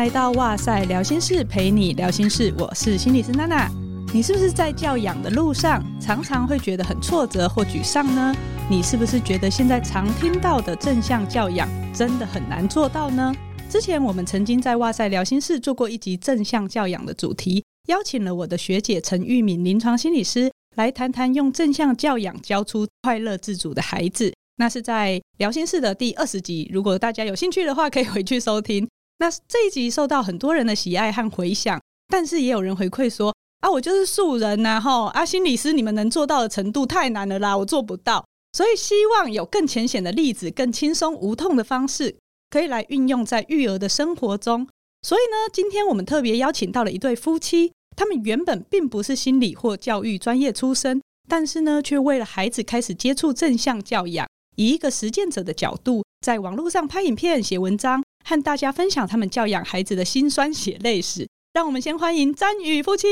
来到哇塞聊心室，陪你聊心事。我是心理师娜娜。你是不是在教养的路上常常会觉得很挫折或沮丧呢？你是不是觉得现在常听到的正向教养真的很难做到呢？之前我们曾经在哇塞聊心室做过一集正向教养的主题，邀请了我的学姐陈玉敏临床心理师来谈谈用正向教养教出快乐自主的孩子。那是在聊心室的第二十集，如果大家有兴趣的话，可以回去收听。那这一集受到很多人的喜爱和回响，但是也有人回馈说啊，我就是素人呐，吼啊，心理师你们能做到的程度太难了啦，我做不到。所以希望有更浅显的例子，更轻松无痛的方式，可以来运用在育儿的生活中。所以呢，今天我们特别邀请到了一对夫妻，他们原本并不是心理或教育专业出身，但是呢，却为了孩子开始接触正向教养，以一个实践者的角度，在网络上拍影片、写文章。和大家分享他们教养孩子的辛酸血泪史。让我们先欢迎詹宇夫妻。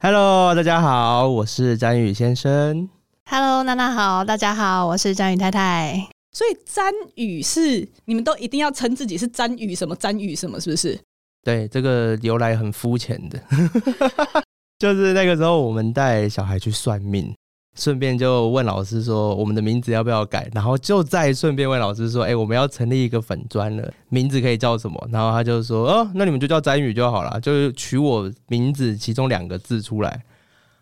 Hello，大家好，我是詹宇先生。Hello，娜娜好，大家好，我是詹宇太太。所以詹宇是你们都一定要称自己是詹宇什么詹宇什么，是不是？对，这个由来很肤浅的，就是那个时候我们带小孩去算命。顺便就问老师说，我们的名字要不要改？然后就再顺便问老师说，哎、欸，我们要成立一个粉砖了，名字可以叫什么？然后他就说，哦，那你们就叫詹宇就好了，就是取我名字其中两个字出来，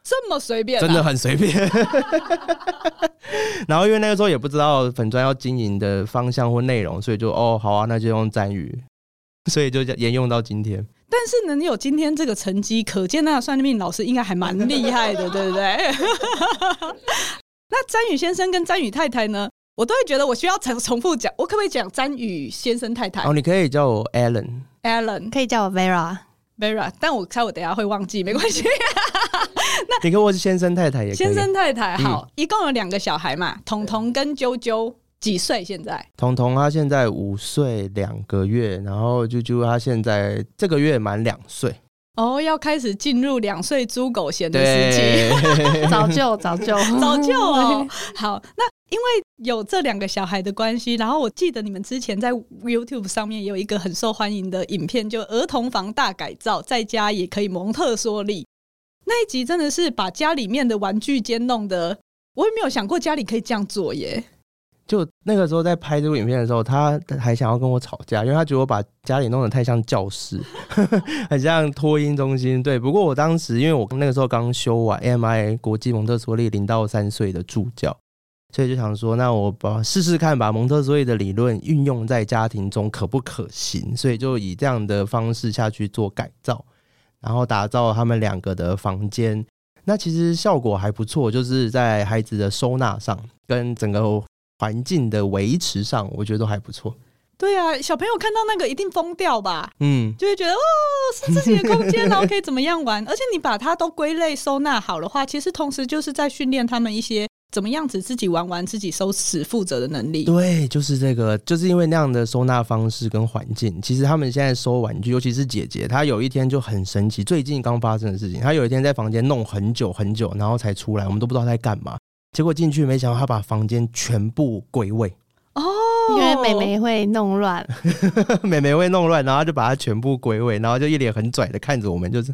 这么随便、啊，真的很随便。然后因为那个时候也不知道粉砖要经营的方向或内容，所以就哦，好啊，那就用詹宇，所以就沿用到今天。但是能有今天这个成绩，可见那个算命老师应该还蛮厉害的，对不对？那詹宇先生跟詹宇太太呢？我都会觉得我需要重重复讲，我可不可以讲詹宇先生太太？哦，你可以叫我 Alan，Alan 可以叫我 Vera，Vera，但我猜我等下会忘记，没关系。那 你跟我是先生太太也可以。先生太太好，嗯、一共有两个小孩嘛，彤彤跟啾啾。几岁现在？彤彤他现在五岁两个月，然后啾啾他现在这个月满两岁。哦，要开始进入两岁猪狗嫌的时期，早就早就早就哦。好，那因为有这两个小孩的关系，然后我记得你们之前在 YouTube 上面也有一个很受欢迎的影片，就儿童房大改造，在家也可以蒙特梭利。那一集真的是把家里面的玩具间弄得，我也没有想过家里可以这样做耶。就那个时候在拍这部影片的时候，他还想要跟我吵架，因为他觉得我把家里弄得太像教室，很像托婴中心。对，不过我当时因为我那个时候刚修完 MI 国际蒙特梭利零到三岁的助教，所以就想说，那我把试试看，把蒙特梭利的理论运用在家庭中可不可行？所以就以这样的方式下去做改造，然后打造他们两个的房间。那其实效果还不错，就是在孩子的收纳上跟整个。环境的维持上，我觉得都还不错。对啊，小朋友看到那个一定疯掉吧？嗯，就会觉得哦，是自己的空间，然后可以怎么样玩？而且你把它都归类收纳好的话，其实同时就是在训练他们一些怎么样子自己玩完、自己收拾、负责的能力。对，就是这个，就是因为那样的收纳方式跟环境，其实他们现在收玩具，尤其是姐姐，她有一天就很神奇，最近刚发生的事情，她有一天在房间弄很久很久，然后才出来，我们都不知道她在干嘛。结果进去，没想到他把房间全部归位哦，因为妹妹会弄乱，妹妹会弄乱，然后就把它全部归位，然后就一脸很拽的看着我们，就是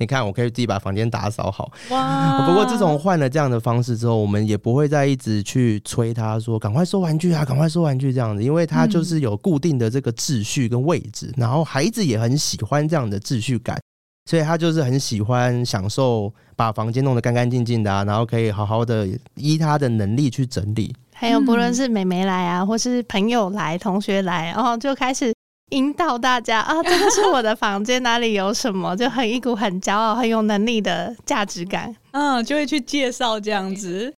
你看，我可以自己把房间打扫好。哇！不过自从换了这样的方式之后，我们也不会再一直去催他说赶快收玩具啊，赶快收玩具这样子，因为他就是有固定的这个秩序跟位置，然后孩子也很喜欢这样的秩序感。所以他就是很喜欢享受把房间弄得干干净净的啊，然后可以好好的依他的能力去整理。还有不论是妹妹来啊，或是朋友来、同学来，然后就开始引导大家啊，这个是我的房间，哪里有什么，就很一股很骄傲、很有能力的价值感。嗯，就会去介绍这样子。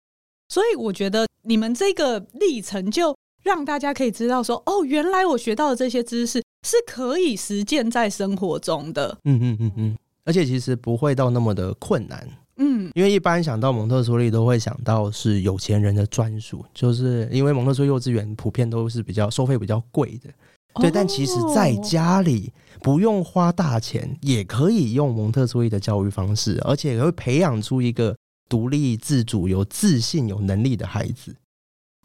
所以我觉得你们这个历程就让大家可以知道说，哦，原来我学到的这些知识。是可以实践在生活中的，嗯嗯嗯嗯，而且其实不会到那么的困难，嗯，因为一般想到蒙特梭利都会想到是有钱人的专属，就是因为蒙特梭利幼稚园普遍都是比较收费比较贵的，对，哦，但其实在家里不用花大钱也可以用蒙特梭利的教育方式，而且也会培养出一个独立自主、有自信、有能力的孩子。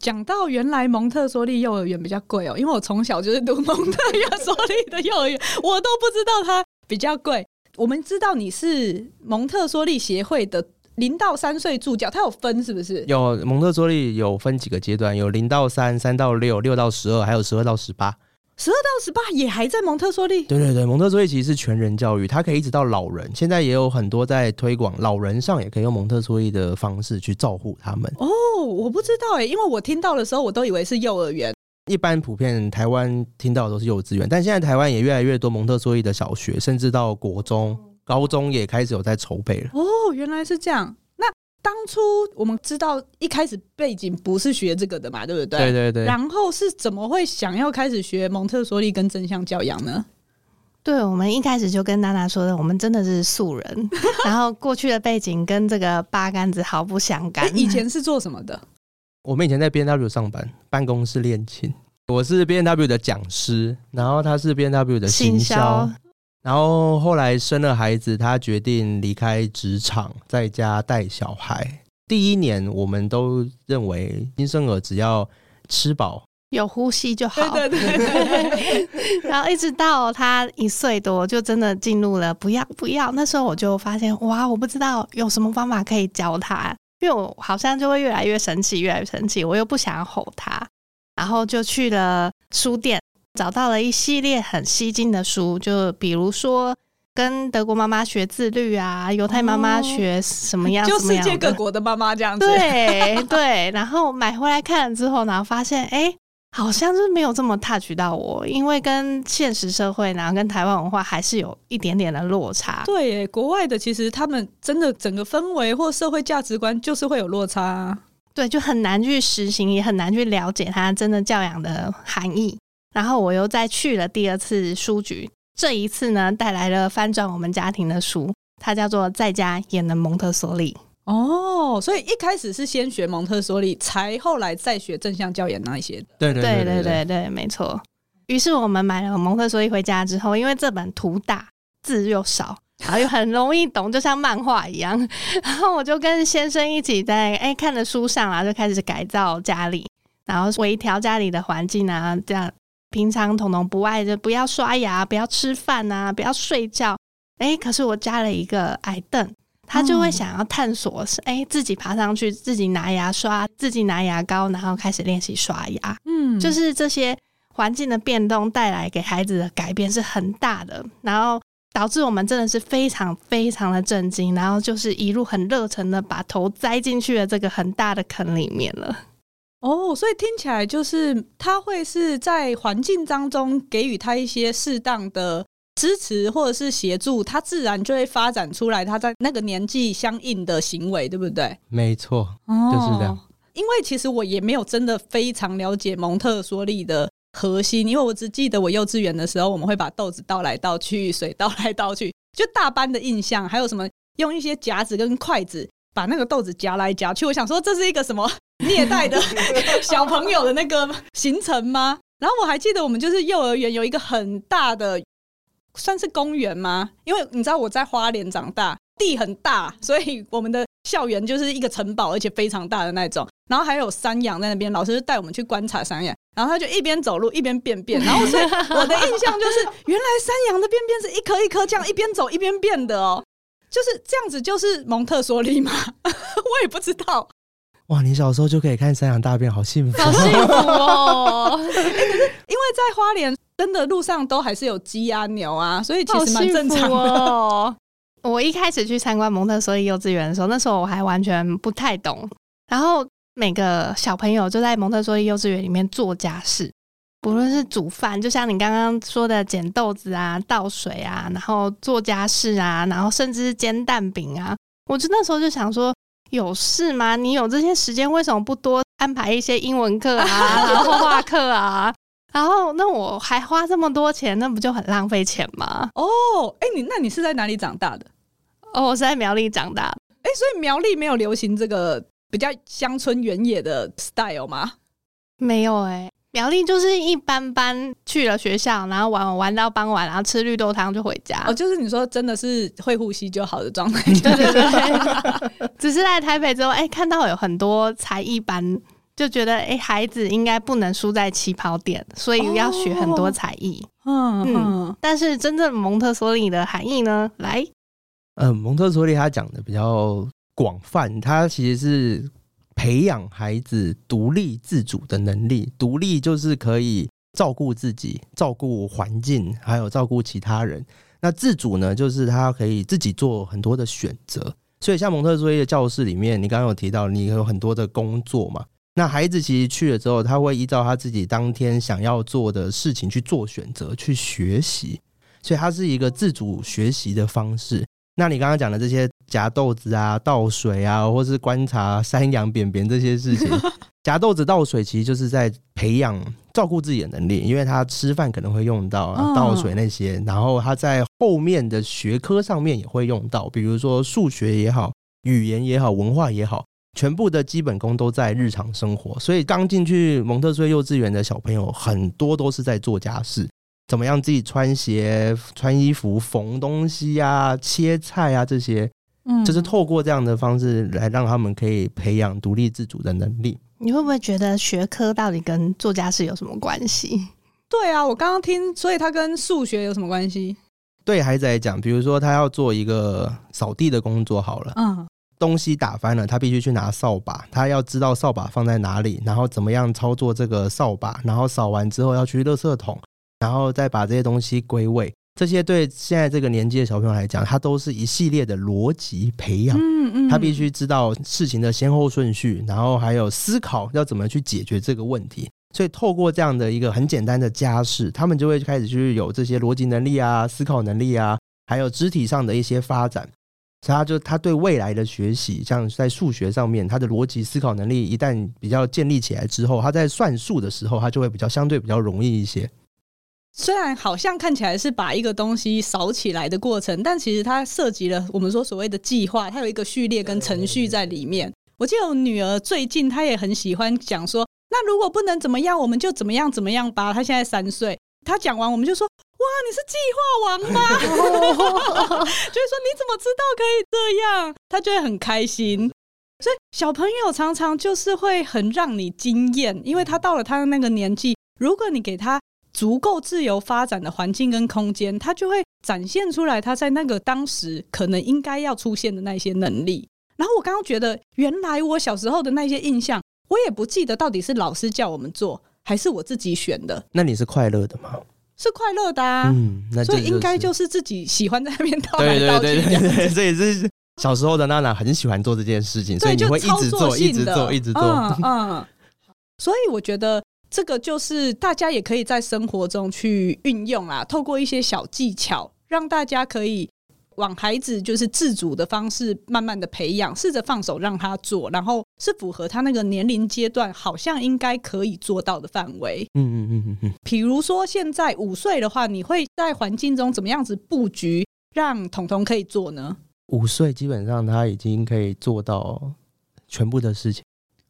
讲到原来蒙特梭利幼儿园比较贵哦，因为我从小就是读蒙特 梭利的幼儿园，我都不知道它比较贵。我们知道你是蒙特梭利协会的零到三岁助教，它有分是不是？有蒙特梭利有分几个阶段，有零到三、三到六、六到十二，还有十二到十八。十二到十八也还在蒙特梭利？对对对，蒙特梭利其实是全人教育，它可以一直到老人。现在也有很多在推广老人上，也可以用蒙特梭利的方式去照顾他们。哦，我不知道哎，因为我听到的时候，我都以为是幼儿园。一般普遍台湾听到的都是幼稚园，但现在台湾也越来越多蒙特梭利的小学，甚至到国中、高中也开始有在筹备了。哦，原来是这样。那当初我们知道一开始背景不是学这个的嘛，对不对？对对对。然后是怎么会想要开始学蒙特梭利跟正向教养呢？对，我们一开始就跟娜娜说的，我们真的是素人，然后过去的背景跟这个八竿子毫不相干。以前是做什么的？我们以前在 B N W 上班，办公室恋情。我是 B N W 的讲师，然后他是 B N W 的行销。然后后来生了孩子，他决定离开职场，在家带小孩。第一年，我们都认为新生儿只要吃饱、有呼吸就好。对对对，对。然后一直到他一岁多，就真的进入了不要不要。那时候我就发现，哇，我不知道有什么方法可以教他，因为我好像就会越来越生气，越来越生气。我又不想吼他，然后就去了书店。找到了一系列很吸睛的书，就比如说跟德国妈妈学自律啊，犹太妈妈学什么样，哦，就世界各国的妈妈这样子。对对，然后买回来看了之后，然后发现哎，好像是没有这么 touch 到我，因为跟现实社会，然后跟台湾文化还是有一点点的落差。对，国外的其实他们真的整个氛围或社会价值观就是会有落差，对，就很难去实行，也很难去了解他真的教养的含义。然后我又再去了第二次书局，这一次呢，带来了翻转我们家庭的书，它叫做《在家也能蒙特梭利》。哦，所以一开始是先学蒙特梭利，才后来再学正向教养那一些。对对对对对对，没错。于是我们买了蒙特梭利回家之后，因为这本图大，字又少，然后又很容易懂，就像漫画一样。然后我就跟先生一起在哎看着书上啊，就开始改造家里，然后微调家里的环境啊，这样。平常彤彤不爱就不要刷牙，不要吃饭啊，不要睡觉。哎、欸，可是我加了一个矮凳，他就会想要探索，是、欸、哎自己爬上去，自己拿牙刷，自己拿牙膏，然后开始练习刷牙。嗯，就是这些环境的变动带来给孩子的改变是很大的，然后导致我们真的是非常非常的震惊，然后就是一路很热忱的把头栽进去了这个很大的坑里面了。哦，所以听起来就是他会是在环境当中给予他一些适当的支持或者是协助，他自然就会发展出来他在那个年纪相应的行为，对不对？没错，就是这样。因为其实我也没有真的非常了解蒙特梭利的核心，因为我只记得我幼稚园的时候，我们会把豆子倒来倒去，水倒来倒去，就大班的印象。还有什么用一些夹子跟筷子把那个豆子夹来夹去，我想说这是一个什么？虐待的小朋友的那个行程吗？然后我还记得我们就是幼儿园有一个很大的，算是公园吗？因为你知道我在花莲长大，地很大，所以我们的校园就是一个城堡，而且非常大的那种。然后还有山羊在那边，老师就带我们去观察山羊。然后他就一边走路一边便便。然后所以我的印象就是，原来山羊的便便是一颗一颗这样一边走一边便的哦，就是这样子，就是蒙特梭利吗？我也不知道。哇，你小时候就可以看山羊大便，好幸福，好幸福哦！欸、可是因为在花莲，真的路上都还是有鸡啊牛啊，所以其实蛮正常的。哦、我一开始去参观蒙特梭利幼稚园的时候，那时候我还完全不太懂。然后每个小朋友就在蒙特梭利幼稚园里面做家事，不论是煮饭，就像你刚刚说的捡豆子啊、倒水啊，然后做家事啊，然后甚至是煎蛋饼啊。我就那时候就想说。有事吗？你有这些时间，为什么不多安排一些英文课啊，然后画课啊？然后那我还花这么多钱，那不就很浪费钱吗？哦，哎，你那你是在哪里长大的？哦，我是在苗栗长大的。哎，所以苗栗没有流行这个比较乡村原野的 style 吗？没有哎、欸。苗栗就是一般般，去了学校，然后玩玩到傍晚，然后吃绿豆汤就回家。哦，就是你说真的是会呼吸就好的状态。对 对对，只是来台北之后，哎、欸，看到有很多才艺班就觉得哎、欸，孩子应该不能输在起跑点，所以要学很多才艺。嗯，嗯，但是真正蒙特梭利的含义呢？来，嗯，蒙特梭利他讲的比较广泛，他其实是培养孩子独立自主的能力。独立就是可以照顾自己、照顾环境，还有照顾其他人。那自主呢，就是他可以自己做很多的选择。所以，像蒙特梭利的教室里面，你刚刚有提到，你有很多的工作嘛。那孩子其实去了之后，他会依照他自己当天想要做的事情去做选择、去学习，所以它是一个自主学习的方式。那你刚刚讲的这些夹豆子啊、倒水啊，或是观察山羊便便这些事情，夹豆子、倒水，其实就是在培养照顾自己的能力，因为他吃饭可能会用到啊倒水那些，然后他在后面的学科上面也会用到，比如说数学也好、语言也好、文化也好。全部的基本功都在日常生活，所以刚进去蒙特梭利幼稚园的小朋友很多都是在做家事，怎么样自己穿鞋、穿衣服、缝东西啊、切菜啊这些，嗯，就是透过这样的方式来让他们可以培养独立自主的能力。你会不会觉得学科到底跟做家事有什么关系？对啊，我刚刚听，所以他跟数学有什么关系？对孩子来讲，比如说他要做一个扫地的工作，好了，嗯。东西打翻了，他必须去拿扫把，他要知道扫把放在哪里，然后怎么样操作这个扫把，然后扫完之后要去垃圾桶，然后再把这些东西归位。这些对现在这个年纪的小朋友来讲，他都是一系列的逻辑培养。嗯嗯，他必须知道事情的先后顺序，然后还有思考要怎么去解决这个问题。所以透过这样的一个很简单的家事，他们就会开始去有这些逻辑能力啊、思考能力啊，还有肢体上的一些发展。所以他就他对未来的学习，像在数学上面，他的逻辑思考能力一旦比较建立起来之后，他在算数的时候，他就会比较相对比较容易一些。虽然好像看起来是把一个东西扫起来的过程，但其实它涉及了我们说所谓的计划，它有一个序列跟程序在里面。我记得我女儿最近她也很喜欢讲说，那如果不能怎么样，我们就怎么样怎么样吧。她现在三岁。她讲完，我们就说：“哇，你是计划王吗？” 就是说，你怎么知道可以这样？她就会很开心。所以小朋友常常就是会很让你惊艳，因为他到了他的那个年纪，如果你给他足够自由发展的环境跟空间，他就会展现出来他在那个当时可能应该要出现的那些能力。然后我刚刚觉得，原来我小时候的那些印象，我也不记得到底是老师叫我们做。还是我自己选的？那你是快乐的吗？是快乐的啊，嗯，那就是、所以应该就是自己喜欢在那边倒来倒去。对对对对对，所以是小时候的娜娜很喜欢做这件事情，所以你会一直做，一直做，一直做。嗯嗯。所以我觉得这个就是大家也可以在生活中去运用啊，透过一些小技巧，让大家可以。往孩子就是自主的方式，慢慢的培养，试着放手让他做，然后是符合他那个年龄阶段，好像应该可以做到的范围。嗯嗯嗯嗯嗯。比如说现在五岁的话，你会在环境中怎么样子布局，让彤彤可以做呢？五岁基本上他已经可以做到全部的事情。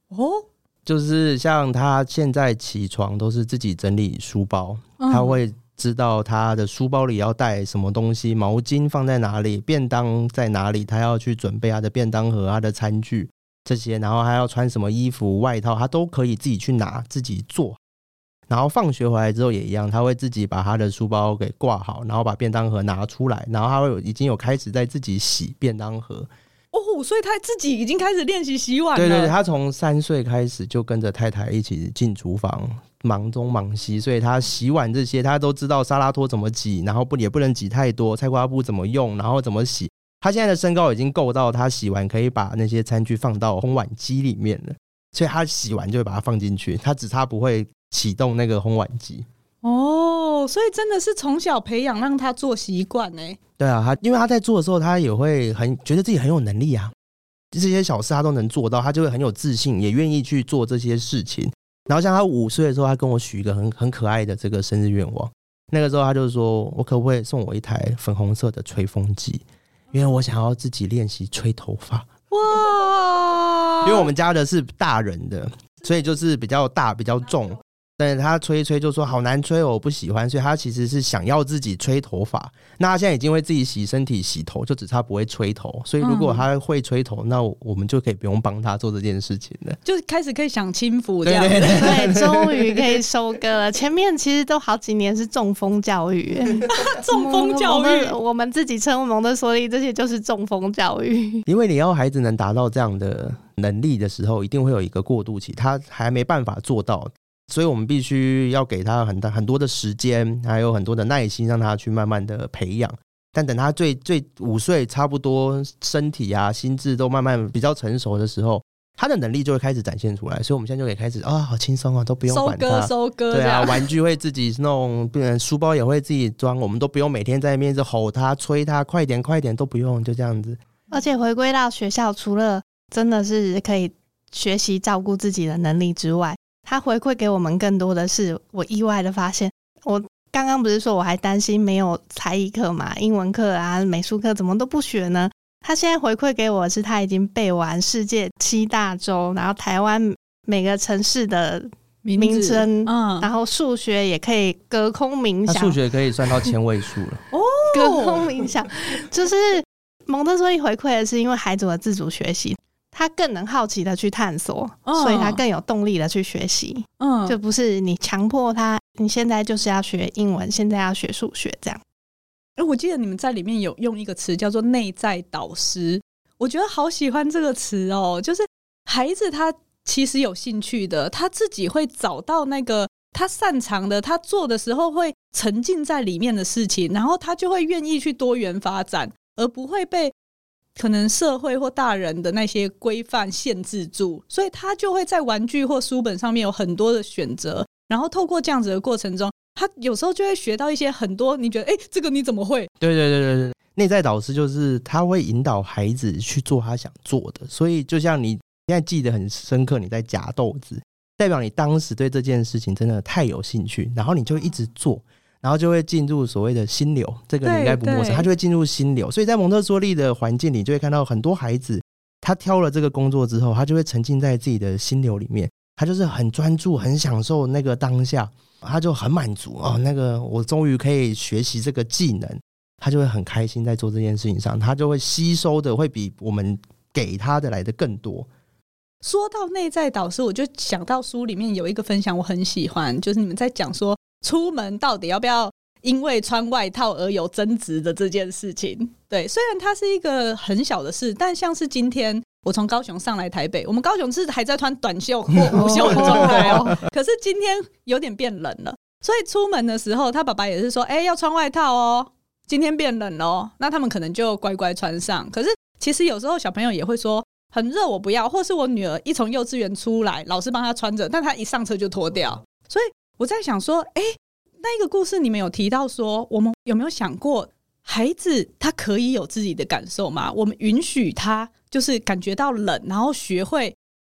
哦，就是像他现在起床都是自己整理书包，嗯、他会。知道他的书包里要带什么东西，毛巾放在哪里，便当在哪里，他要去准备他的便当盒、他的餐具这些，然后还要穿什么衣服、外套，他都可以自己去拿、自己做。然后放学回来之后也一样，他会自己把他的书包给挂好，然后把便当盒拿出来，然后他会有已经有开始在自己洗便当盒。哦，所以他自己已经开始练习洗碗了。对对对，他从三岁开始就跟着太太一起进厨房，忙东忙西，所以他洗碗这些他都知道，沙拉托怎么挤，然后不也不能挤太多，菜瓜布怎么用，然后怎么洗。他现在的身高已经够到他洗完可以把那些餐具放到烘碗机里面了，所以他洗完就会把它放进去，他只差不会启动那个烘碗机。哦，所以真的是从小培养让他做习惯呢。对啊，他因为他在做的时候，他也会很觉得自己很有能力啊，这些小事他都能做到，他就会很有自信，也愿意去做这些事情。然后像他五岁的时候，他跟我许一个很很可爱的这个生日愿望。那个时候他就说：“我可不可以送我一台粉红色的吹风机？因为我想要自己练习吹头发。”哇！因为我们家的是大人的，所以就是比较大、比较重。但是他吹一吹就说好难吹哦，我不喜欢，所以他其实是想要自己吹头发。那他现在已经会自己洗身体、洗头，就只差不会吹头。所以如果他会吹头，嗯、那我们就可以不用帮他做这件事情了，就开始可以享清福这样子。对，终于可以收割了。前面其实都好几年是中风教育，中风教育，我们，我们自己称蒙特梭利，这些就是中风教育。因为你要孩子能达到这样的能力的时候，一定会有一个过渡期，他还没办法做到。所以我们必须要给他很大很多的时间，还有很多的耐心，让他去慢慢的培养。但等他最最五岁，差不多身体啊、心智都慢慢比较成熟的时候，他的能力就会开始展现出来。所以我们现在就可以开始啊、哦，好轻松啊，都不用管他，收割收割，对啊，玩具会自己弄，变成书包也会自己装，我们都不用每天在那边吼他、催他，快点快点都不用，就这样子。而且回归到学校，除了真的是可以学习照顾自己的能力之外，他回馈给我们更多的是，我意外的发现，我刚刚不是说我还担心没有才艺课嘛，英文课啊、美术课怎么都不学呢？他现在回馈给我是，他已经背完世界七大洲，然后台湾每个城市的名称，嗯，然后数学也可以隔空冥想，数学可以算到千位数了。哦，隔空冥想。就是蒙特梭利回馈的是，因为孩子的自主学习。他更能好奇的去探索，哦、所以他更有动力的去学习。嗯，就不是你强迫他，你现在就是要学英文，现在要学数学这样。哎，我记得你们在里面有用一个词叫做“内在导师”，我觉得好喜欢这个词哦。就是孩子他其实有兴趣的，他自己会找到那个他擅长的，他做的时候会沉浸在里面的事情，然后他就会愿意去多元发展，而不会被。可能社会或大人的那些规范限制住，所以他就会在玩具或书本上面有很多的选择，然后透过这样子的过程中，他有时候就会学到一些很多你觉得哎，这个你怎么会？对对对对对，内在导师就是他会引导孩子去做他想做的，所以就像你现在记得很深刻，你在夹豆子，代表你当时对这件事情真的太有兴趣，然后你就一直做。然后就会进入所谓的心流，这个你应该不陌生。他就会进入心流，所以在蒙特梭利的环境里，就会看到很多孩子，他挑了这个工作之后，他就会沉浸在自己的心流里面，他就是很专注、很享受那个当下，他就很满足哦。那个我终于可以学习这个技能，他就会很开心在做这件事情上，他就会吸收的会比我们给他的来的更多。说到内在导师，我就想到书里面有一个分享，我很喜欢，就是你们在讲说。出门到底要不要因为穿外套而有争执的这件事情？对，虽然它是一个很小的事，但像是今天我从高雄上来台北，我们高雄是还在穿短袖或无袖的状态哦。可是今天有点变冷了，所以出门的时候，他爸爸也是说：“哎，要穿外套哦，今天变冷了。”那他们可能就乖乖穿上。可是其实有时候小朋友也会说：“很热，我不要。”或是我女儿一从幼稚园出来，老师帮她穿着，但她一上车就脱掉，所以。我在想说，哎，那一个故事你们有提到说，我们有没有想过，孩子他可以有自己的感受吗？我们允许他就是感觉到冷，然后学会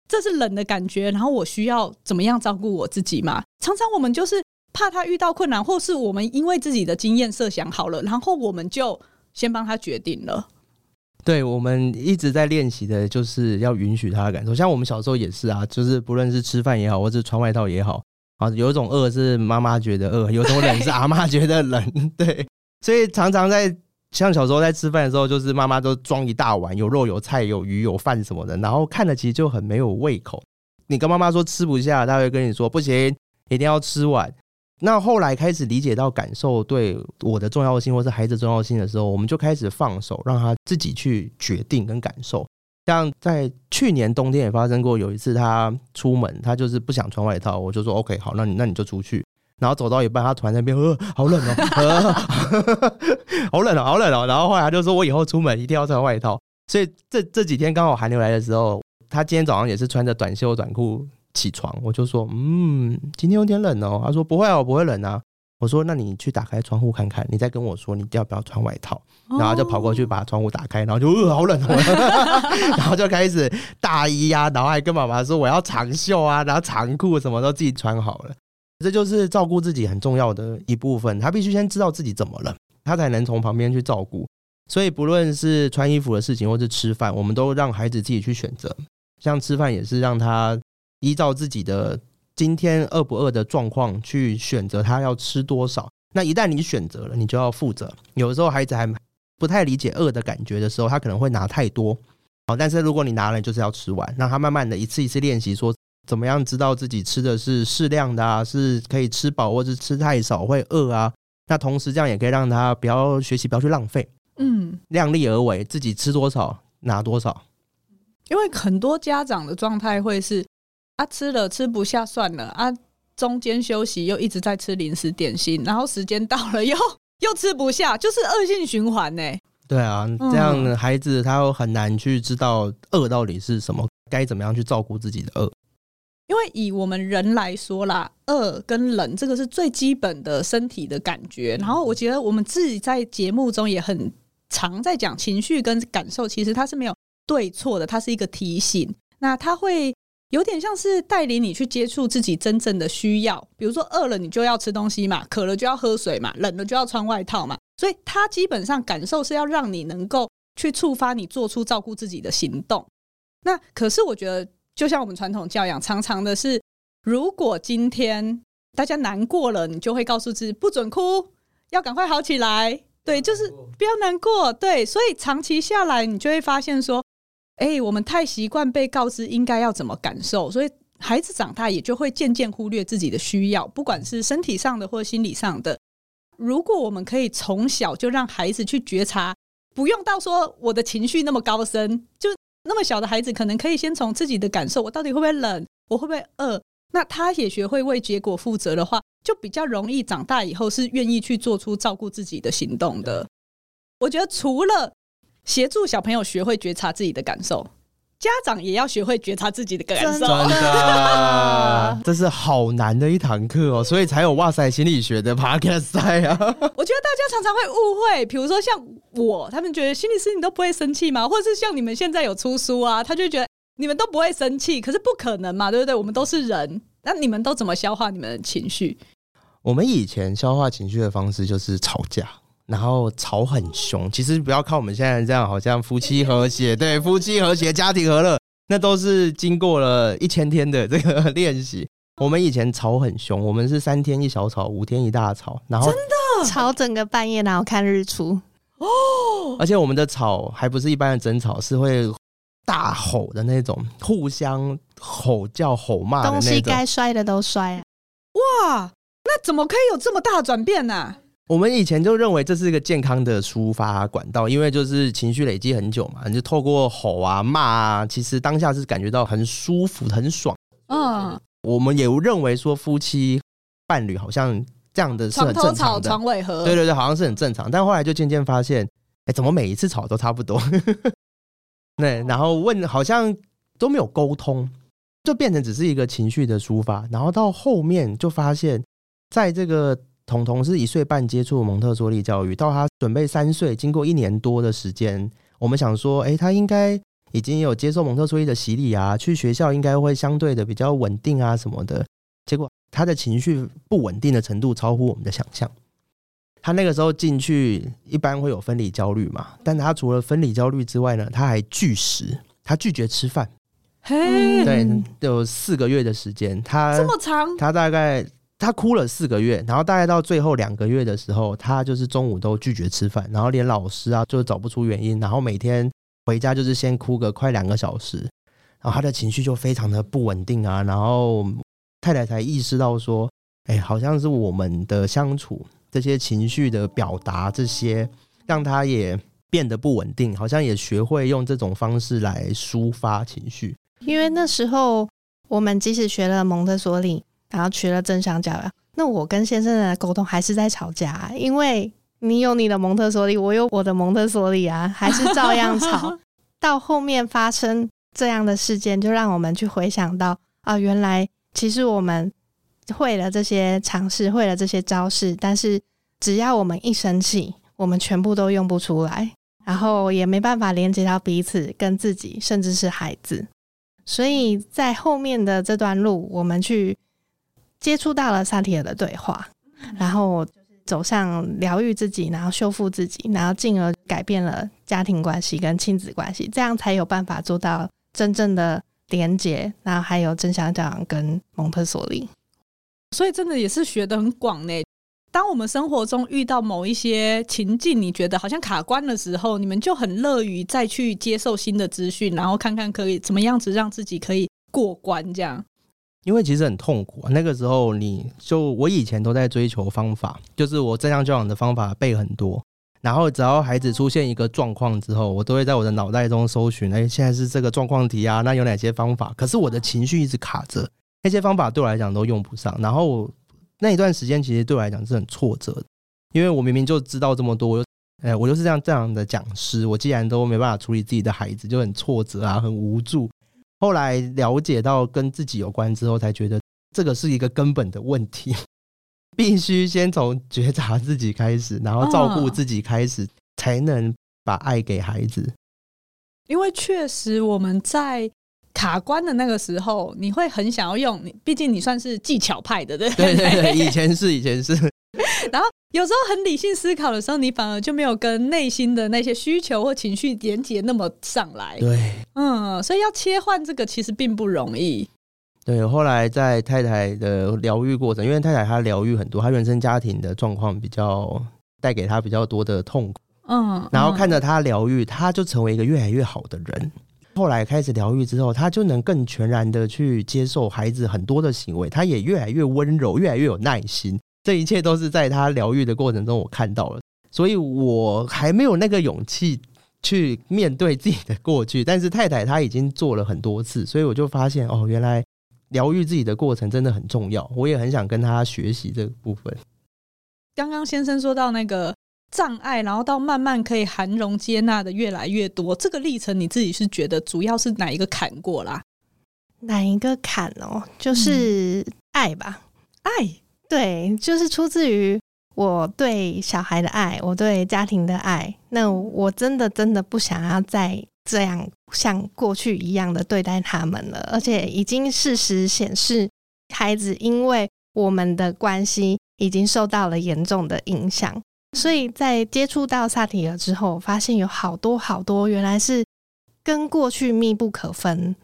这是冷的感觉，然后我需要怎么样照顾我自己吗？常常我们就是怕他遇到困难，或是我们因为自己的经验设想好了，然后我们就先帮他决定了。对，我们一直在练习的就是要允许他的感受，像我们小时候也是啊，就是不论是吃饭也好，或是穿外套也好。啊，有一种饿是妈妈觉得饿，有种冷是阿妈觉得冷，对，所以常常在像小时候在吃饭的时候，就是妈妈都装一大碗，有肉有菜有鱼有饭什么的，然后看了其实就很没有胃口。你跟妈妈说吃不下，她会跟你说不行，一定要吃完。那后来开始理解到感受对我的重要性，或是孩子重要性的时候，我们就开始放手，让他自己去决定跟感受。像在去年冬天也发生过，有一次他出门，他就是不想穿外套，我就说 OK 好，那你那你就出去。然后走到一半，他突然在那边，呃，好冷哦，好冷哦，好冷哦。然后后来他就说，我以后出门一定要穿外套。所以这这几天刚好寒流来的时候，他今天早上也是穿着短袖短裤起床，我就说，嗯，今天有点冷哦。他说不会哦，不会冷啊。我说：“那你去打开窗户看看，你再跟我说你要不要穿外套。”然后就跑过去把窗户打开，然后就呃好冷哦，然后就开始大衣啊，然后还跟妈妈说我要长袖啊，然后长裤什么都自己穿好了。这就是照顾自己很重要的一部分，他必须先知道自己怎么了，他才能从旁边去照顾。所以不论是穿衣服的事情，或是吃饭，我们都让孩子自己去选择。像吃饭也是让他依照自己的。今天饿不饿的状况去选择他要吃多少。那一旦你选择了，你就要负责。有的时候孩子还不太理解饿的感觉的时候，他可能会拿太多。好，但是如果你拿了，就是要吃完，让他慢慢的一次一次练习，说怎么样知道自己吃的是适量的啊，是可以吃饱，或是吃太少会饿啊。那同时这样也可以让他不要学习，不要去浪费。嗯，量力而为，自己吃多少拿多少。因为很多家长的状态会是。他、啊、吃了吃不下算了啊，中间休息又一直在吃零食点心，然后时间到了又又吃不下，就是恶性循环呢。对啊，这样的孩子他又很难去知道饿到底是什么，该怎么样去照顾自己的饿。因为以我们人来说啦，饿跟冷这个是最基本的身体的感觉。然后我觉得我们自己在节目中也很常在讲情绪跟感受，其实它是没有对错的，它是一个提醒。那它会。有点像是带领你去接触自己真正的需要，比如说饿了你就要吃东西嘛，渴了就要喝水嘛，冷了就要穿外套嘛。所以它基本上感受是要让你能够去触发你做出照顾自己的行动。那可是我觉得，就像我们传统教养，常常的是，如果今天大家难过了，你就会告诉自己不准哭，要赶快好起来。对，就是不要难过。对，所以长期下来，你就会发现说。哎、我们太习惯被告知应该要怎么感受，所以孩子长大也就会渐渐忽略自己的需要，不管是身体上的或心理上的。如果我们可以从小就让孩子去觉察，不用到说我的情绪那么高深，就那么小的孩子，可能可以先从自己的感受，我到底会不会冷，我会不会饿，那他也学会为结果负责的话，就比较容易长大以后是愿意去做出照顾自己的行动的。我觉得除了。协助小朋友学会觉察自己的感受，家长也要学会觉察自己的感受。真的，这是好难的一堂课哦，所以才有哇塞心理学的 podcast 赛啊。我觉得大家常常会误会，比如说像我，他们觉得心理师你都不会生气吗？或者是像你们现在有出书啊，他就觉得你们都不会生气，可是不可能嘛，对不对？我们都是人，那你们都怎么消化你们的情绪？我们以前消化情绪的方式就是吵架。然后吵很凶，其实不要看我们现在这样，好像夫妻和谐，对，夫妻和谐，家庭和乐，那都是经过了一千天的这个练习。我们以前吵很凶，我们是三天一小吵，五天一大吵，然后真的吵整个半夜，然后看日出哦。而且我们的吵还不是一般的争吵，是会大吼的那种，互相吼叫、吼骂的那种，东西该摔的都摔啊！哇，那怎么可以有这么大的转变呢、啊？我们以前就认为这是一个健康的抒发管道，因为就是情绪累积很久嘛，你就透过吼啊、骂啊，其实当下是感觉到很舒服、很爽。嗯，我们也认为说夫妻伴侣好像这样的是很正常的，床头吵，床尾和。对对对，好像是很正常。但后来就渐渐发现，哎，怎么每一次吵都差不多？对，然后问好像都没有沟通，就变成只是一个情绪的抒发。然后到后面就发现，在这个。彤彤是一岁半接触蒙特梭利教育，到他准备三岁，经过一年多的时间，我们想说，哎，他应该已经有接受蒙特梭利的洗礼啊，去学校应该会相对的比较稳定啊什么的。结果他的情绪不稳定的程度超乎我们的想象。他那个时候进去，一般会有分离焦虑嘛，但他除了分离焦虑之外呢，他还拒食，他拒绝吃饭。嘿，对，有四个月的时间，他这么长，他大概。他哭了四个月，然后大概到最后两个月的时候，他就是中午都拒绝吃饭，然后连老师啊就找不出原因，然后每天回家就是先哭个快两个小时，然后他的情绪就非常的不稳定啊，然后太太才意识到说，哎，好像是我们的相处这些情绪的表达这些，让他也变得不稳定，好像也学会用这种方式来抒发情绪。因为那时候我们即使学了蒙特梭利。然后娶了正向教养，那我跟先生的沟通还是在吵架啊，因为你有你的蒙特梭利，我有我的蒙特梭利啊，还是照样吵。到后面发生这样的事件，就让我们去回想到啊，原来其实我们会了这些尝试，会了这些招式，但是只要我们一生气，我们全部都用不出来，然后也没办法连接到彼此、跟自己，甚至是孩子。所以在后面的这段路，我们去。接触到了萨提尔的对话，然后走上疗愈自己，然后修复自己，然后进而改变了家庭关系跟亲子关系，这样才有办法做到真正的连结，然后还有正向教养跟蒙特梭利，所以真的也是学得很广呢。当我们生活中遇到某一些情境，你觉得好像卡关的时候，你们就很乐于再去接受新的资讯，然后看看可以怎么样子让自己可以过关这样。因为其实很痛苦啊，那个时候你就我以前都在追求方法，就是我正向教养的方法背很多，然后只要孩子出现一个状况之后，我都会在我的脑袋中搜寻，哎，现在是这个状况题啊，那有哪些方法？可是我的情绪一直卡着，那些方法对我来讲都用不上，然后。那一段时间其实对我来讲是很挫折的，因为我明明就知道这么多，我就，哎，我就是这样这样的讲师，我既然都没办法处理自己的孩子，就很挫折啊，很无助。后来了解到跟自己有关之后，才觉得这个是一个根本的问题，必须先从觉察自己开始，然后照顾自己开始，才能把爱给孩子。因为确实我们在。卡关的那个时候，你会很想要用你，毕竟你算是技巧派的，对对对对，以前是以前是。然后有时候很理性思考的时候，你反而就没有跟内心的那些需求或情绪连接那么上来。对，嗯，所以要切换这个其实并不容易。对，后来在太太的疗愈过程，因为太太她疗愈很多，她原生家庭的状况比较带给她比较多的痛苦，嗯，然后看着她疗愈，她就成为一个越来越好的人。后来开始疗愈之后，他就能更全然的去接受孩子很多的行为，他也越来越温柔，越来越有耐心。这一切都是在他疗愈的过程中我看到了，所以我还没有那个勇气去面对自己的过去。但是太太她已经做了很多次，所以我就发现哦，原来疗愈自己的过程真的很重要。我也很想跟他学习这个部分。刚刚先生说到那个。障碍，然后到慢慢可以涵容接纳的越来越多，这个历程你自己是觉得主要是哪一个坎过啦？哪一个坎哦？就是爱吧，爱，对，就是出自于我对小孩的爱，我对家庭的爱。那我真的真的不想要再这样像过去一样的对待他们了，而且已经事实显示，孩子因为我们的关系已经受到了严重的影响。所以在接触到萨提尔之后，发现有好多好多原来是跟过去密不可分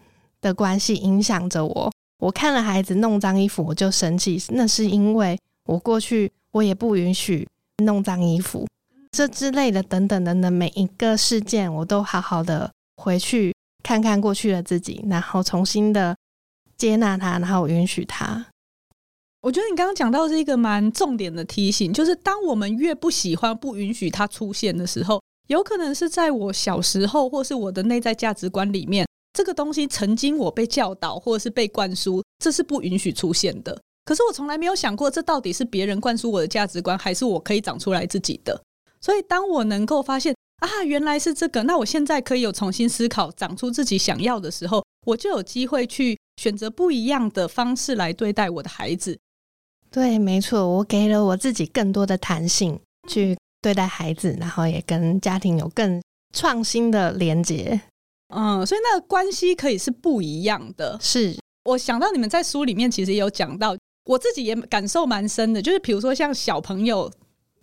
的关系影响着我。我看了孩子弄脏衣服，我就生气，那是因为我过去我也不允许弄脏衣服，这之类的等等等等每一个事件，我都好好的回去看看过去的自己，然后重新的接纳他，然后允许他。我觉得你刚刚讲到是一个蛮重点的提醒，就是当我们越不喜欢、不允许它出现的时候，有可能是在我小时候，或是我的内在价值观里面，这个东西曾经我被教导，或者是被灌输，这是不允许出现的。可是我从来没有想过，这到底是别人灌输我的价值观，还是我可以长出来自己的？所以当我能够发现啊，原来是这个，那我现在可以有重新思考，长出自己想要的时候，我就有机会去选择不一样的方式来对待我的孩子。对，没错，我给了我自己更多的弹性去对待孩子，然后也跟家庭有更创新的连接。嗯，所以那个关系可以是不一样的。是，我想到你们在书里面其实也有讲到，我自己也感受蛮深的，就是比如说像小朋友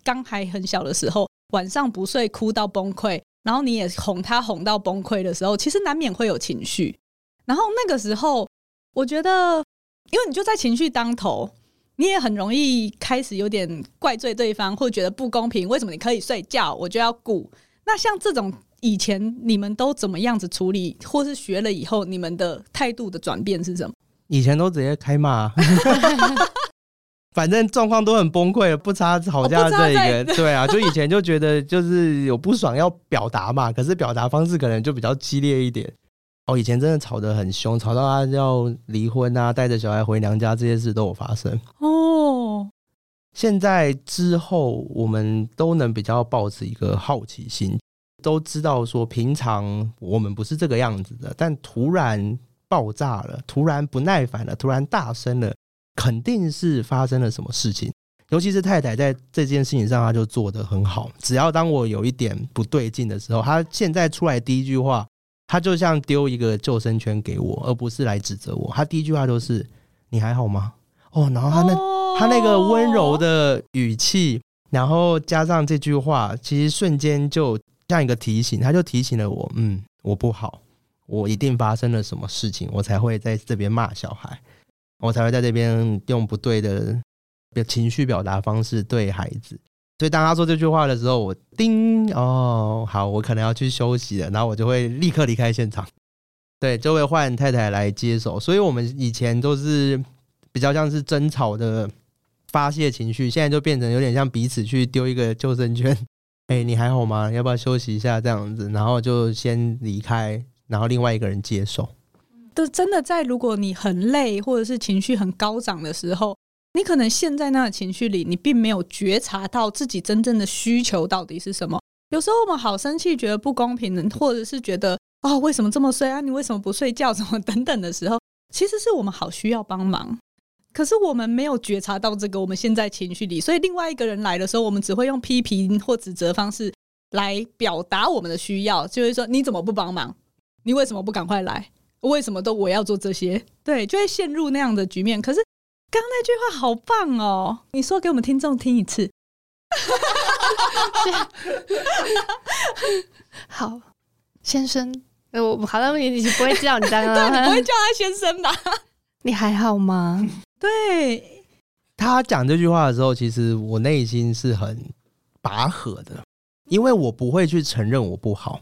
刚还很小的时候，晚上不睡，哭到崩溃，然后你也哄他哄到崩溃的时候，其实难免会有情绪。然后那个时候，我觉得，因为你就在情绪当头。你也很容易开始有点怪罪对方，或觉得不公平。为什么你可以睡觉，我就要顾？那像这种以前你们都怎么样子处理，或是学了以后，你们的态度的转变是什么？以前都直接开骂，反正状况都很崩溃，不差吵架这一个。对啊，就以前就觉得就是有不爽要表达嘛，可是表达方式可能就比较激烈一点。哦，以前真的吵得很凶，吵到他要离婚啊，带着小孩回娘家，这些事都有发生。哦，现在之后，我们都能比较抱持一个好奇心，都知道说平常我们不是这个样子的，但突然爆炸了，突然不耐烦了，突然大声了，肯定是发生了什么事情。尤其是太太在这件事情上，她就做得很好。只要当我有一点不对劲的时候，她现在出来第一句话。他就像丢一个救生圈给我，而不是来指责我。他第一句话就是“你还好吗？”哦，然后他那、哦、他那个温柔的语气，然后加上这句话，其实瞬间就像一个提醒，他就提醒了我：“嗯，我不好，我一定发生了什么事情，我才会在这边骂小孩，我才会在这边用不对的情绪表达方式对孩子。所以当他说这句话的时候，我叮哦，好，我可能要去休息了，然后我就会立刻离开现场，对，就会换太太来接手。所以我们以前都是比较像是争吵的发泄情绪，现在就变成有点像彼此去丢一个救生圈。哎，你还好吗？要不要休息一下？这样子，然后就先离开，然后另外一个人接手。就真的在如果你很累或者是情绪很高涨的时候。你可能陷在那个情绪里，你并没有觉察到自己真正的需求到底是什么。有时候我们好生气，觉得不公平，或者是觉得啊、哦，为什么这么睡啊？你为什么不睡觉？什么等等的时候，其实是我们好需要帮忙。可是我们没有觉察到这个，我们陷在情绪里，所以另外一个人来的时候，我们只会用批评或指责方式来表达我们的需要，就会说你怎么不帮忙？你为什么不赶快来？为什么都我要做这些？对，就会陷入那样的局面。可是。刚刚那句话好棒哦！你说给我们听众听一次。好，先生，我好像你你不会叫你这样 对，你不会叫他先生吧？你还好吗？对，他讲这句话的时候，其实我内心是很拔河的，因为我不会去承认我不好。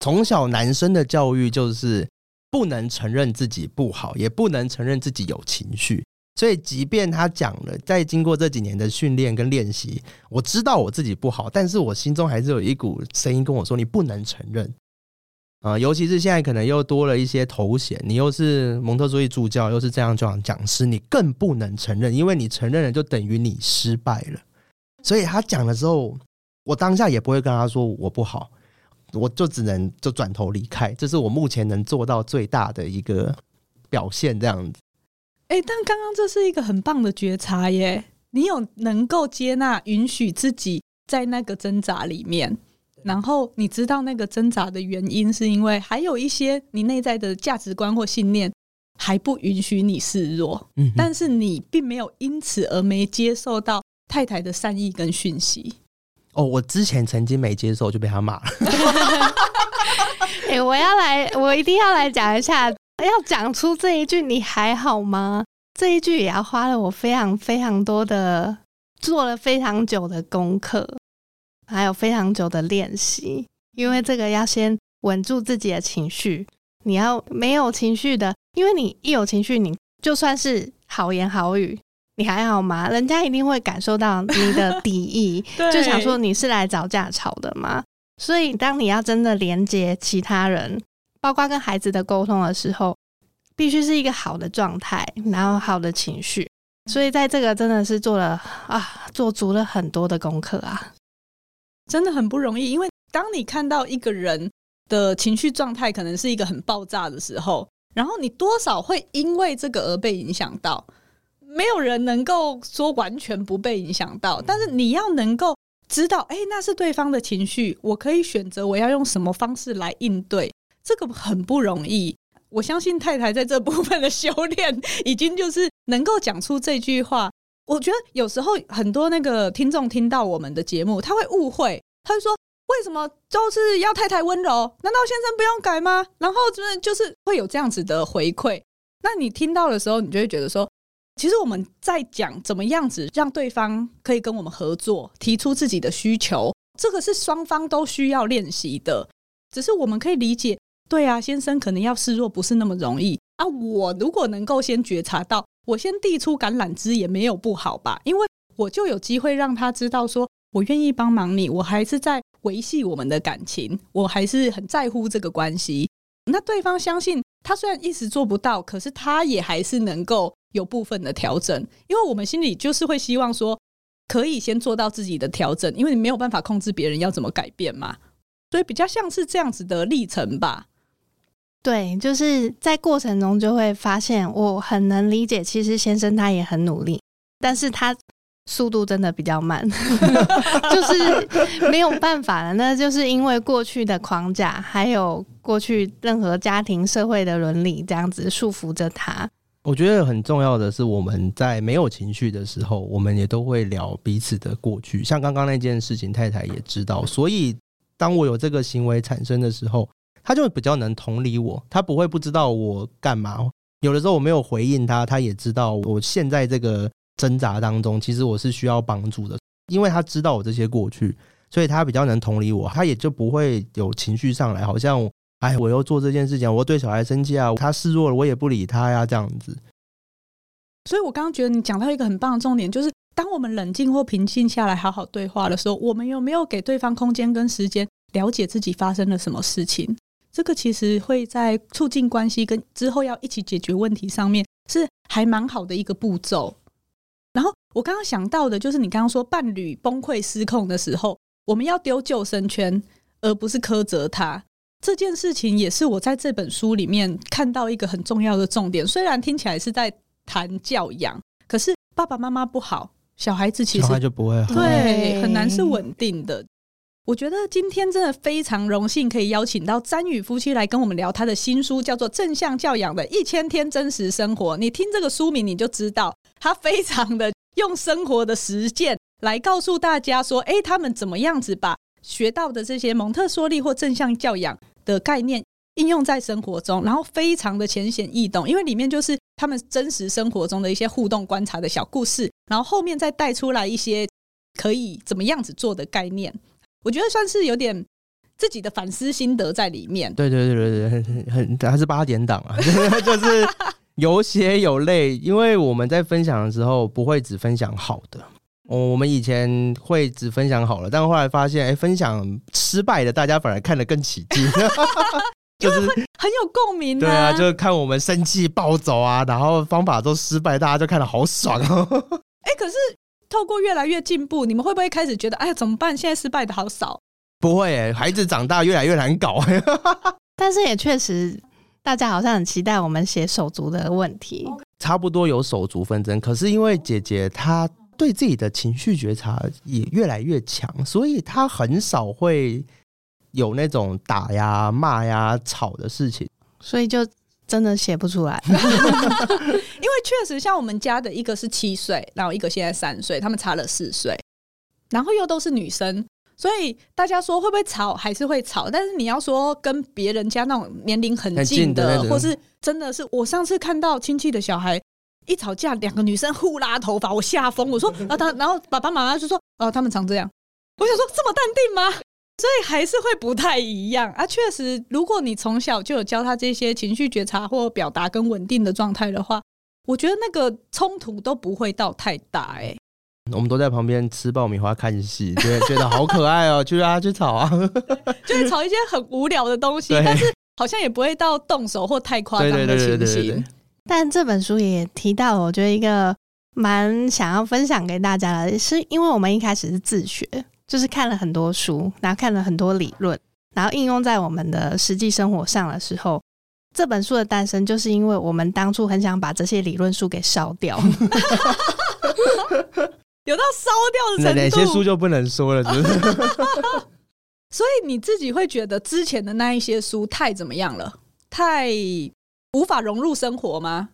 从小男生的教育就是不能承认自己不好，也不能承认自己有情绪。所以，即便他讲了，在经过这几年的训练跟练习，我知道我自己不好，但是我心中还是有一股声音跟我说：“你不能承认。”啊，尤其是现在可能又多了一些头衔，你又是蒙特梭利助教，又是这样这样讲师，你更不能承认，因为你承认了就等于你失败了。所以他讲的时候，我当下也不会跟他说我不好，我就只能就转头离开，这是我目前能做到最大的一个表现，这样子。哎，但刚刚这是一个很棒的觉察耶！你有能够接纳、允许自己在那个挣扎里面，然后你知道那个挣扎的原因，是因为还有一些你内在的价值观或信念还不允许你示弱。嗯，但是你并没有因此而没接受到太太的善意跟讯息。哦，我之前曾经没接受，就被他骂了。哎，我要来，我一定要来讲一下。要讲出这一句“你还好吗”这一句，也要花了我非常非常多的，做了非常久的功课，还有非常久的练习。因为这个要先稳住自己的情绪，你要没有情绪的，因为你一有情绪，你就算是好言好语，你还好吗？人家一定会感受到你的敌意，就想说你是来找架吵的吗？所以，当你要真的连接其他人。包括跟孩子的沟通的时候，必须是一个好的状态，然后好的情绪。所以在这个真的是做了啊，做足了很多的功课啊，真的很不容易。因为当你看到一个人的情绪状态可能是一个很爆炸的时候，然后你多少会因为这个而被影响到。没有人能够说完全不被影响到，但是你要能够知道，哎，那是对方的情绪，我可以选择我要用什么方式来应对。这个很不容易，我相信太太在这部分的修炼已经就是能够讲出这句话。我觉得有时候很多那个听众听到我们的节目，他会误会，他会说：“为什么就是要太太温柔？难道先生不用改吗？”然后就是就是会有这样子的回馈。那你听到的时候，你就会觉得说，其实我们在讲怎么样子让对方可以跟我们合作，提出自己的需求，这个是双方都需要练习的。只是我们可以理解。对啊，先生可能要示弱不是那么容易啊。我如果能够先觉察到，我先递出橄榄枝也没有不好吧？因为我就有机会让他知道，说我愿意帮忙你，我还是在维系我们的感情，我还是很在乎这个关系。那对方相信他虽然一时做不到，可是他也还是能够有部分的调整，因为我们心里就是会希望说，可以先做到自己的调整，因为你没有办法控制别人要怎么改变嘛，所以比较像是这样子的历程吧。对，就是在过程中就会发现，我很能理解。其实先生他也很努力，但是他速度真的比较慢，就是没有办法了。那就是因为过去的框架，还有过去任何家庭社会的伦理这样子束缚着他。我觉得很重要的是，我们在没有情绪的时候，我们也都会聊彼此的过去。像刚刚那件事情，太太也知道，所以当我有这个行为产生的时候。他就比较能同理我，他不会不知道我干嘛。有的时候我没有回应他，他也知道我现在这个挣扎当中，其实我是需要帮助的，因为他知道我这些过去，所以他比较能同理我，他也就不会有情绪上来，好像哎，我又做这件事情，我对小孩生气啊，他示弱了，我也不理他呀，这样子。所以我刚刚觉得你讲到一个很棒的重点，就是当我们冷静或平静下来，好好对话的时候，我们有没有给对方空间跟时间，了解自己发生了什么事情？这个其实会在促进关系跟之后要一起解决问题上面是还蛮好的一个步骤。然后我刚刚想到的就是你刚刚说伴侣崩溃失控的时候，我们要丢救生圈，而不是苛责他。这件事情也是我在这本书里面看到一个很重要的重点。虽然听起来是在谈教养，可是爸爸妈妈不好，小孩子其实就不会好，对，很难是稳定的。我觉得今天真的非常荣幸，可以邀请到詹宇夫妻来跟我们聊他的新书，叫做《正向教养的一千天真实生活》。你听这个书名，你就知道他非常的用生活的实践来告诉大家说，哎，他们怎么样子把学到的这些蒙特梭利或正向教养的概念应用在生活中，然后非常的浅显易懂，因为里面就是他们真实生活中的一些互动观察的小故事，然后后面再带出来一些可以怎么样子做的概念。我觉得算是有点自己的反思心得在里面。对对对对对，很还是八点档啊，就是有血有泪。因为我们在分享的时候不会只分享好的，我们以前会只分享好了，但后来发现，哎，分享失败的，大家反而看得更起劲，就是很很有共鸣。对啊，就是看我们生气暴走啊，然后方法都失败，大家就看得好爽哦。哎，可是。透过越来越进步，你们会不会开始觉得，哎呀，怎么办？现在失败的好少。不会哎，孩子长大越来越难搞。但是也确实，大家好像很期待我们写手足的问题。差不多有手足纷争，可是因为姐姐她对自己的情绪觉察也越来越强，所以她很少会有那种打呀、骂呀、吵的事情，所以就。真的写不出来，因为确实像我们家的一个是七岁，然后一个现在三岁，他们差了四岁，然后又都是女生，所以大家说会不会吵，还是会吵。但是你要说跟别人家那种年龄很近的，或是真的是我上次看到亲戚的小孩一吵架，两个女生互拉头发，我吓疯。我说啊，他然后爸爸妈妈就说哦，他们常这样。我想说这么淡定吗？所以还是会不太一样啊！确实，如果你从小就有教他这些情绪觉察或表达跟稳定的状态的话，我觉得那个冲突都不会到太大。哎，我们都在旁边吃爆米花看戏，觉得觉得好可爱哦，就让他去吵啊，就是吵一些很无聊的东西，但是好像也不会到动手或太夸张的情形。但这本书也提到，我觉得一个蛮想要分享给大家的，是因为我们一开始是自学。就是看了很多书，然后看了很多理论，然后应用在我们的实际生活上的时候，这本书的诞生就是因为我们当初很想把这些理论书给烧掉，有到烧掉的程度。哪些书就不能说了，是不是？所以你自己会觉得之前的那一些书太怎么样了？太无法融入生活吗？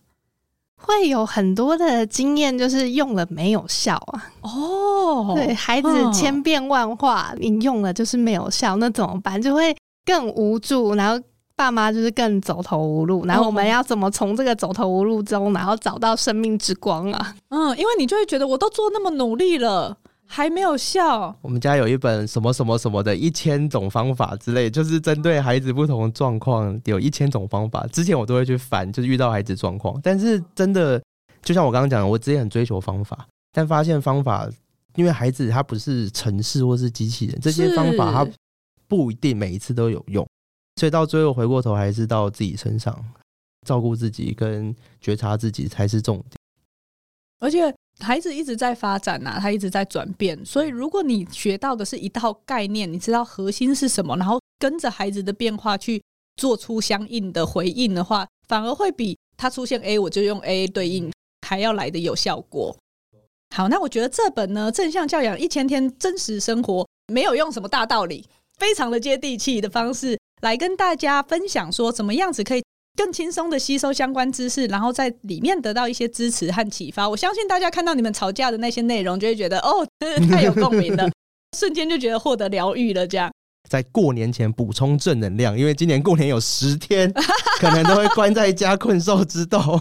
会有很多的经验，就是用了没有效啊。哦，对，孩子千变万化，你用了就是没有效，那怎么办？就会更无助，然后爸妈就是更走投无路。然后我们要怎么从这个走投无路中，然后找到生命之光啊？嗯，因为你就会觉得我都做那么努力了。还没有笑。我们家有一本什么什么什么的一千种方法之类，就是针对孩子不同的状况，有一千种方法。之前我都会去翻，就是遇到孩子状况。但是真的，就像我刚刚讲的，我之前很追求方法，但发现方法，因为孩子他不是城市或是机器人，这些方法他不一定每一次都有用，所以到最后回过头还是到自己身上，照顾自己跟觉察自己才是重点。而且。孩子一直在发展呐、啊，他一直在转变，所以如果你学到的是一套概念，你知道核心是什么，然后跟着孩子的变化去做出相应的回应的话，反而会比他出现 A 我就用 A 对应还要来的有效果。好，那我觉得这本呢，正向教养一千天真实生活，没有用什么大道理，非常的接地气的方式来跟大家分享，说怎么样子可以。更轻松的吸收相关知识，然后在里面得到一些支持和启发。我相信大家看到你们吵架的那些内容，就会觉得哦，真 的太有共鸣了，瞬间就觉得获得疗愈了。这样，在过年前补充正能量，因为今年过年有十天，可能都会关在家困兽之斗，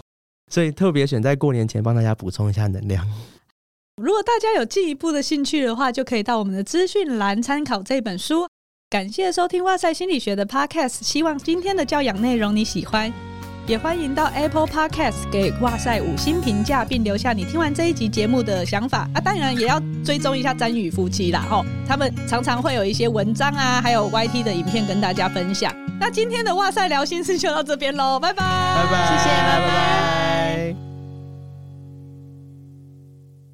所以特别选在过年前帮大家补充一下能量。如果大家有进一步的兴趣的话，就可以到我们的资讯栏参考这本书。感谢收听哇塞心理学的 Podcast，希望今天的教养内容你喜欢，也欢迎到 Apple Podcast 给哇塞五星评价，并留下你听完这一集节目的想法啊！当然也要追踪一下詹宇夫妻啦，哦，他们常常会有一些文章啊，还有 YT 的影片跟大家分享。那今天的哇塞聊心事就到这边喽，拜拜，拜拜，谢谢，拜拜。拜拜。